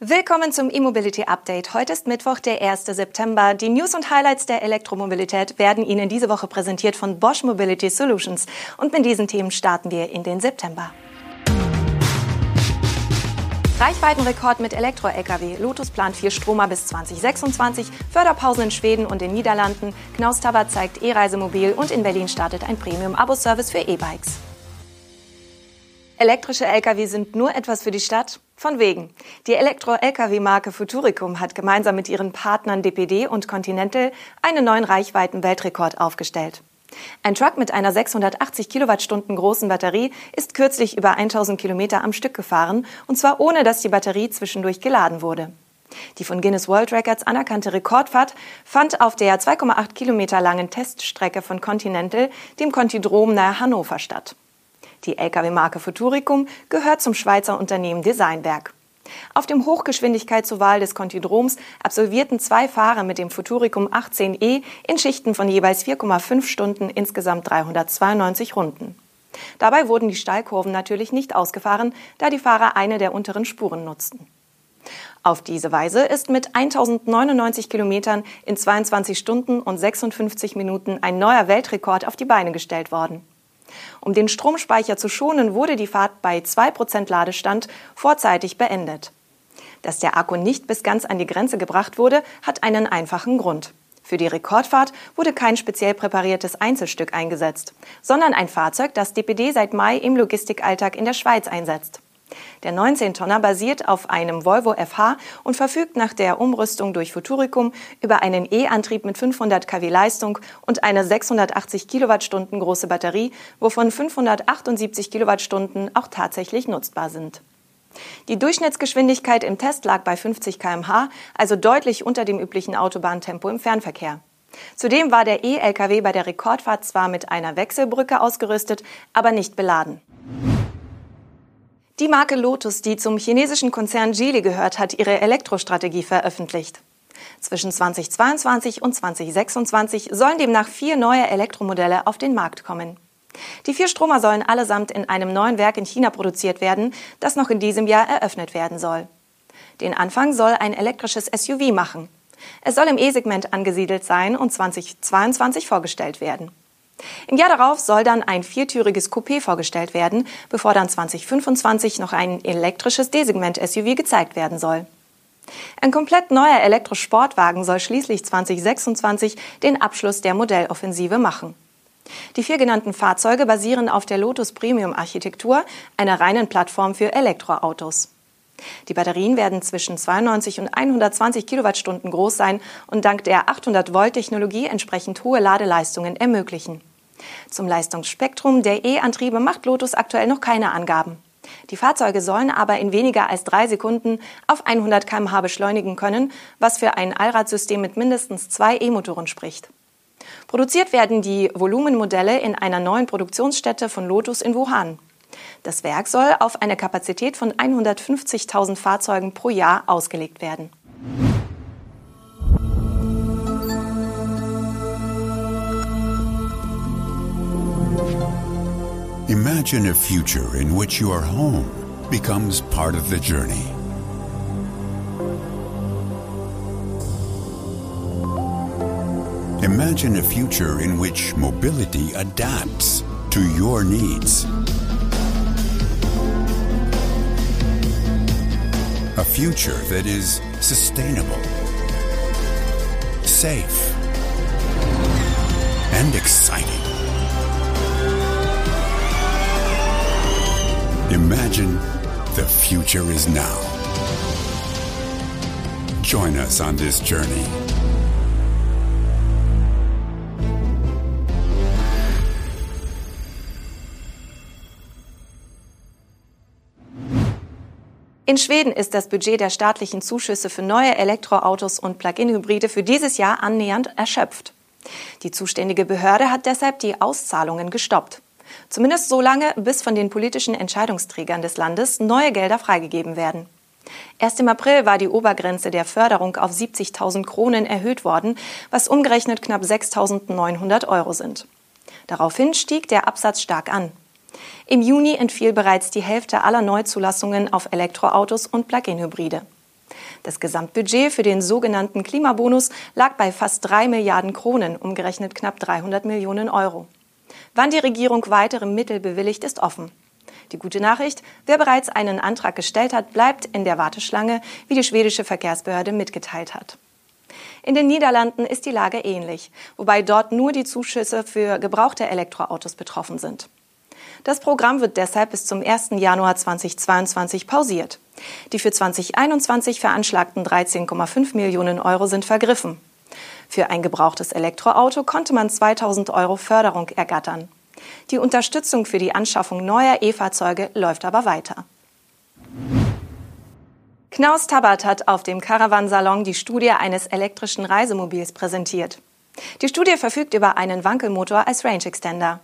Willkommen zum E-Mobility Update. Heute ist Mittwoch, der 1. September. Die News und Highlights der Elektromobilität werden Ihnen diese Woche präsentiert von Bosch Mobility Solutions. Und mit diesen Themen starten wir in den September. Reichweitenrekord mit Elektro-Lkw. Lotus plant vier Stromer bis 2026. Förderpausen in Schweden und den Niederlanden. Knaus Taber zeigt E-Reisemobil und in Berlin startet ein Premium-Abo-Service für E-Bikes. Elektrische Lkw sind nur etwas für die Stadt? Von wegen. Die Elektro-Lkw-Marke Futuricum hat gemeinsam mit ihren Partnern DPD und Continental einen neuen Reichweiten-Weltrekord aufgestellt. Ein Truck mit einer 680 Kilowattstunden großen Batterie ist kürzlich über 1000 Kilometer am Stück gefahren, und zwar ohne dass die Batterie zwischendurch geladen wurde. Die von Guinness World Records anerkannte Rekordfahrt fand auf der 2,8 Kilometer langen Teststrecke von Continental, dem Contidrom nahe Hannover statt. Die Lkw-Marke Futuricum gehört zum Schweizer Unternehmen Designwerk. Auf dem Hochgeschwindigkeitsoval des Contidroms absolvierten zwei Fahrer mit dem Futuricum 18e in Schichten von jeweils 4,5 Stunden insgesamt 392 Runden. Dabei wurden die Steilkurven natürlich nicht ausgefahren, da die Fahrer eine der unteren Spuren nutzten. Auf diese Weise ist mit 1099 Kilometern in 22 Stunden und 56 Minuten ein neuer Weltrekord auf die Beine gestellt worden. Um den Stromspeicher zu schonen, wurde die Fahrt bei 2% Ladestand vorzeitig beendet. Dass der Akku nicht bis ganz an die Grenze gebracht wurde, hat einen einfachen Grund. Für die Rekordfahrt wurde kein speziell präpariertes Einzelstück eingesetzt, sondern ein Fahrzeug, das DPD seit Mai im Logistikalltag in der Schweiz einsetzt. Der 19-Tonner basiert auf einem Volvo FH und verfügt nach der Umrüstung durch Futuricum über einen E-Antrieb mit 500 kW Leistung und eine 680 Kilowattstunden große Batterie, wovon 578 Kilowattstunden auch tatsächlich nutzbar sind. Die Durchschnittsgeschwindigkeit im Test lag bei 50 km/h, also deutlich unter dem üblichen Autobahntempo im Fernverkehr. Zudem war der E-Lkw bei der Rekordfahrt zwar mit einer Wechselbrücke ausgerüstet, aber nicht beladen. Die Marke Lotus, die zum chinesischen Konzern Geely gehört, hat ihre Elektrostrategie veröffentlicht. Zwischen 2022 und 2026 sollen demnach vier neue Elektromodelle auf den Markt kommen. Die vier Stromer sollen allesamt in einem neuen Werk in China produziert werden, das noch in diesem Jahr eröffnet werden soll. Den Anfang soll ein elektrisches SUV machen. Es soll im E-Segment angesiedelt sein und 2022 vorgestellt werden. Im Jahr darauf soll dann ein viertüriges Coupé vorgestellt werden, bevor dann 2025 noch ein elektrisches D-Segment-SUV gezeigt werden soll. Ein komplett neuer Elektrosportwagen soll schließlich 2026 den Abschluss der Modelloffensive machen. Die vier genannten Fahrzeuge basieren auf der Lotus Premium Architektur, einer reinen Plattform für Elektroautos. Die Batterien werden zwischen 92 und 120 Kilowattstunden groß sein und dank der 800 Volt Technologie entsprechend hohe Ladeleistungen ermöglichen. Zum Leistungsspektrum der E-Antriebe macht Lotus aktuell noch keine Angaben. Die Fahrzeuge sollen aber in weniger als drei Sekunden auf 100 km/h beschleunigen können, was für ein Allradsystem mit mindestens zwei E-Motoren spricht. Produziert werden die Volumenmodelle in einer neuen Produktionsstätte von Lotus in Wuhan. Das Werk soll auf eine Kapazität von 150.000 Fahrzeugen pro Jahr ausgelegt werden. Imagine a future in which your home becomes part of the journey. Imagine a future in which mobility adapts to your needs. A future that is sustainable, safe, and exciting. Imagine the future is now. Join us on this journey. In Schweden ist das Budget der staatlichen Zuschüsse für neue Elektroautos und Plug-in-Hybride für dieses Jahr annähernd erschöpft. Die zuständige Behörde hat deshalb die Auszahlungen gestoppt. Zumindest so lange, bis von den politischen Entscheidungsträgern des Landes neue Gelder freigegeben werden. Erst im April war die Obergrenze der Förderung auf 70.000 Kronen erhöht worden, was umgerechnet knapp 6.900 Euro sind. Daraufhin stieg der Absatz stark an. Im Juni entfiel bereits die Hälfte aller Neuzulassungen auf Elektroautos und Plug-in-Hybride. Das Gesamtbudget für den sogenannten Klimabonus lag bei fast drei Milliarden Kronen, umgerechnet knapp 300 Millionen Euro. Wann die Regierung weitere Mittel bewilligt, ist offen. Die gute Nachricht, wer bereits einen Antrag gestellt hat, bleibt in der Warteschlange, wie die schwedische Verkehrsbehörde mitgeteilt hat. In den Niederlanden ist die Lage ähnlich, wobei dort nur die Zuschüsse für gebrauchte Elektroautos betroffen sind. Das Programm wird deshalb bis zum 1. Januar 2022 pausiert. Die für 2021 veranschlagten 13,5 Millionen Euro sind vergriffen. Für ein gebrauchtes Elektroauto konnte man 2000 Euro Förderung ergattern. Die Unterstützung für die Anschaffung neuer E-Fahrzeuge läuft aber weiter. Knaus Tabbert hat auf dem Caravan-Salon die Studie eines elektrischen Reisemobils präsentiert. Die Studie verfügt über einen Wankelmotor als Range Extender.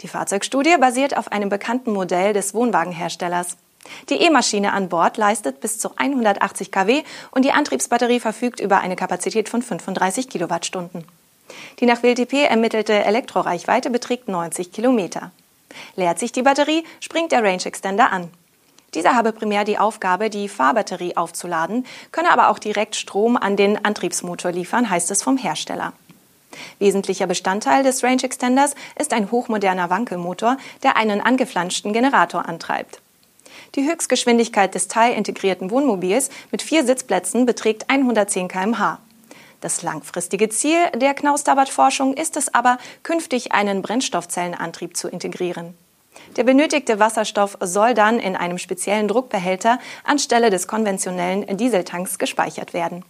Die Fahrzeugstudie basiert auf einem bekannten Modell des Wohnwagenherstellers. Die E-Maschine an Bord leistet bis zu 180 kW und die Antriebsbatterie verfügt über eine Kapazität von 35 Kilowattstunden. Die nach WLTP ermittelte Elektroreichweite beträgt 90 Kilometer. Leert sich die Batterie, springt der Range Extender an. Dieser habe primär die Aufgabe, die Fahrbatterie aufzuladen, könne aber auch direkt Strom an den Antriebsmotor liefern, heißt es vom Hersteller. Wesentlicher Bestandteil des Range Extenders ist ein hochmoderner Wankelmotor, der einen angeflanschten Generator antreibt. Die Höchstgeschwindigkeit des teilintegrierten Wohnmobils mit vier Sitzplätzen beträgt 110 km/h. Das langfristige Ziel der Knaus-Tabbert-Forschung ist es aber, künftig einen Brennstoffzellenantrieb zu integrieren. Der benötigte Wasserstoff soll dann in einem speziellen Druckbehälter anstelle des konventionellen Dieseltanks gespeichert werden.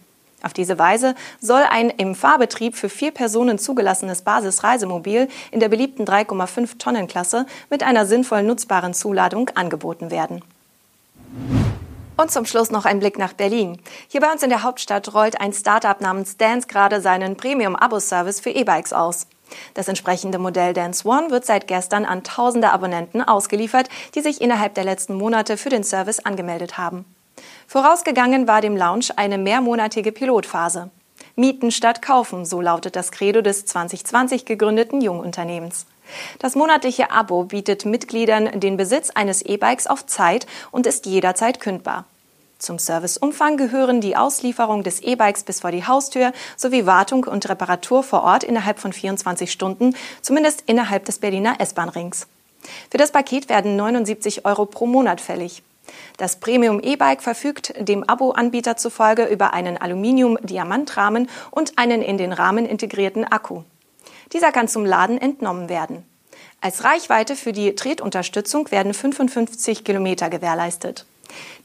Auf diese Weise soll ein im Fahrbetrieb für vier Personen zugelassenes Basisreisemobil in der beliebten 3,5 Tonnen Klasse mit einer sinnvoll nutzbaren Zuladung angeboten werden. Und zum Schluss noch ein Blick nach Berlin. Hier bei uns in der Hauptstadt rollt ein Startup namens Dance gerade seinen Premium-Abo-Service für E-Bikes aus. Das entsprechende Modell Dance One wird seit gestern an tausende Abonnenten ausgeliefert, die sich innerhalb der letzten Monate für den Service angemeldet haben. Vorausgegangen war dem Launch eine mehrmonatige Pilotphase. Mieten statt kaufen, so lautet das Credo des 2020 gegründeten Jungunternehmens. Das monatliche Abo bietet Mitgliedern den Besitz eines E-Bikes auf Zeit und ist jederzeit kündbar. Zum Serviceumfang gehören die Auslieferung des E-Bikes bis vor die Haustür sowie Wartung und Reparatur vor Ort innerhalb von 24 Stunden, zumindest innerhalb des Berliner S-Bahn-Rings. Für das Paket werden 79 Euro pro Monat fällig. Das Premium E-Bike verfügt dem Abo-Anbieter zufolge über einen Aluminium-Diamantrahmen und einen in den Rahmen integrierten Akku. Dieser kann zum Laden entnommen werden. Als Reichweite für die Tretunterstützung werden 55 Kilometer gewährleistet.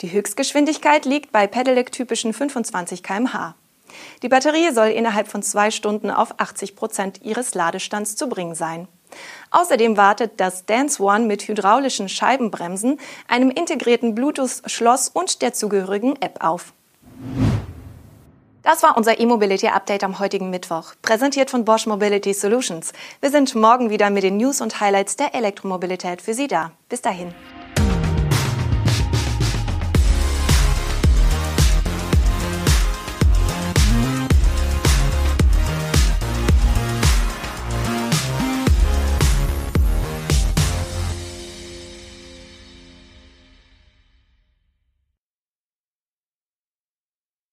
Die Höchstgeschwindigkeit liegt bei Pedelec-typischen 25 kmh. Die Batterie soll innerhalb von zwei Stunden auf 80 Prozent ihres Ladestands zu bringen sein. Außerdem wartet das Dance One mit hydraulischen Scheibenbremsen, einem integrierten Bluetooth-Schloss und der zugehörigen App auf. Das war unser E-Mobility-Update am heutigen Mittwoch, präsentiert von Bosch Mobility Solutions. Wir sind morgen wieder mit den News und Highlights der Elektromobilität für Sie da. Bis dahin.